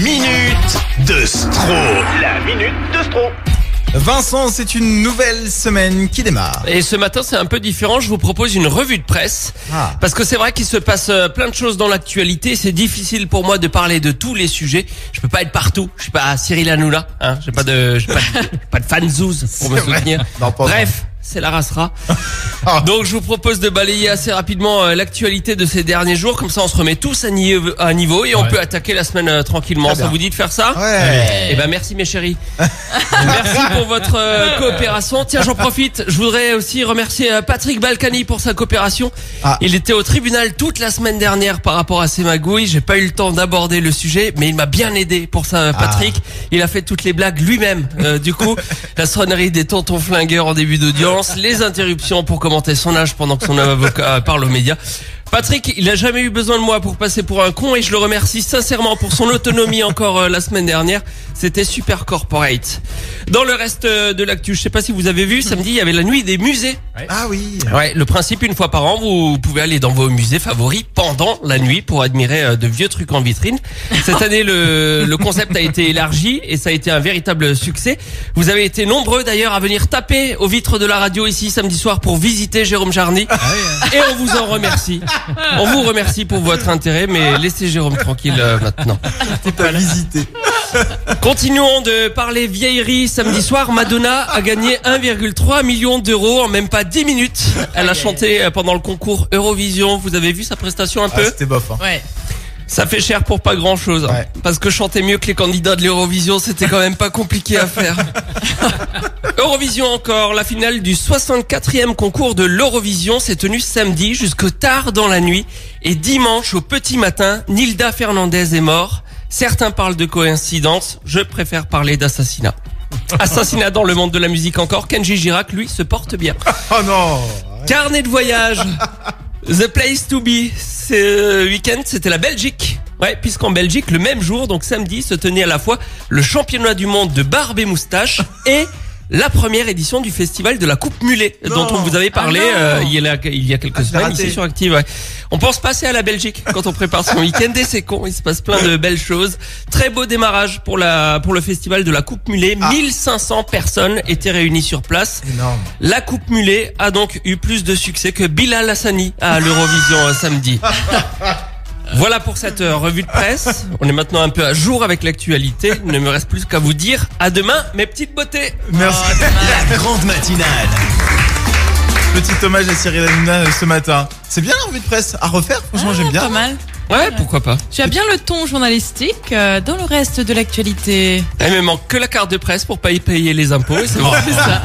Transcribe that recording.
minute de Stro. La minute de Stro. Vincent, c'est une nouvelle semaine qui démarre. Et ce matin, c'est un peu différent. Je vous propose une revue de presse. Ah. Parce que c'est vrai qu'il se passe euh, plein de choses dans l'actualité. C'est difficile pour moi de parler de tous les sujets. Je peux pas être partout. Je suis pas Cyril Hanouna. Hein. J'ai pas de, j'ai pas de, pas de fanzouz pour me soutenir. Non, Bref. C'est la racera. Ah. Donc je vous propose de balayer assez rapidement euh, l'actualité de ces derniers jours. Comme ça, on se remet tous à niveau, à niveau et on peut attaquer la semaine euh, tranquillement. Très Ça bien. vous dit de faire ça Ouais. eh ben merci mes chéris. merci pour votre euh, coopération. Tiens, j'en profite. Je voudrais aussi remercier euh, Patrick Balkany pour sa coopération. Ah. Il était au tribunal toute la semaine dernière par rapport à ces magouilles. J'ai pas eu le temps d'aborder le sujet, mais il m'a bien aidé pour ça, Patrick. Il a fait toutes les blagues lui-même. Euh, du coup, la sonnerie des tontons flingueurs en début d'audience, les interruptions pour commenter son âge pendant que son avocat parle aux médias. Patrick, il a jamais eu besoin de moi pour passer pour un con et je le remercie sincèrement pour son autonomie encore euh, la semaine dernière. C'était super corporate. Dans le reste euh, de l'actu, je sais pas si vous avez vu, samedi il y avait la nuit des musées. Ah oui. Ouais, le principe une fois par an, vous pouvez aller dans vos musées favoris pendant la nuit pour admirer euh, de vieux trucs en vitrine. Cette année, le, le concept a été élargi et ça a été un véritable succès. Vous avez été nombreux d'ailleurs à venir taper aux vitres de la radio ici samedi soir pour visiter Jérôme Jarny et on vous en remercie. On vous remercie pour votre intérêt, mais laissez Jérôme tranquille euh, maintenant. T'as visité. Continuons de parler vieillerie. Samedi soir, Madonna a gagné 1,3 million d'euros en même pas 10 minutes. Elle a chanté euh, pendant le concours Eurovision. Vous avez vu sa prestation un Ah, peu? c'était bof. Hein. Ouais. Ça fait cher pour pas grand chose. Ouais. Parce que chanter mieux que les candidats de l'Eurovision, c'était quand même pas compliqué à faire. Eurovision encore, la finale du 64e concours de l'Eurovision s'est tenue samedi jusque tard dans la nuit. Et dimanche au petit matin, Nilda Fernandez est mort. Certains parlent de coïncidence, je préfère parler d'assassinat. Assassinat dans le monde de la musique encore, Kenji Girac, lui, se porte bien. Oh non. Carnet de voyage. The place to be. Ce week-end, c'était la Belgique. Ouais, puisqu'en Belgique, le même jour, donc samedi, se tenait à la fois le championnat du monde de barbe et moustache et la première édition du festival de la Coupe Mulet, dont on vous avait parlé Ah non. euh, il, y a, il y a quelques Ah, je l'ai semaines raté. ici sur Active. ouais. On pense passer à la Belgique quand on prépare son week-end et c'est con, il se passe plein de belles choses. Très beau démarrage pour la pour le festival de la Coupe Mulet. Ah. 1500 personnes étaient réunies sur place. Énorme. La Coupe Mulet a donc eu plus de succès que Bilal Hassani à l'Eurovision euh, samedi. Voilà pour cette euh, revue de presse. On est maintenant un peu à jour avec l'actualité. Il ne me reste plus qu'à vous dire à demain, mes petites beautés. Merci. La grande matinale. Petit hommage à Cyril Hanouna euh, ce matin. C'est bien la revue de presse à refaire. Franchement, j'aime bien. Pas mal. Ouais, pourquoi pas. Tu as bien le ton journalistique euh, dans le reste de l'actualité. Il me manque que la carte de presse pour pas y payer les impôts. et c'est bon. C'est ça.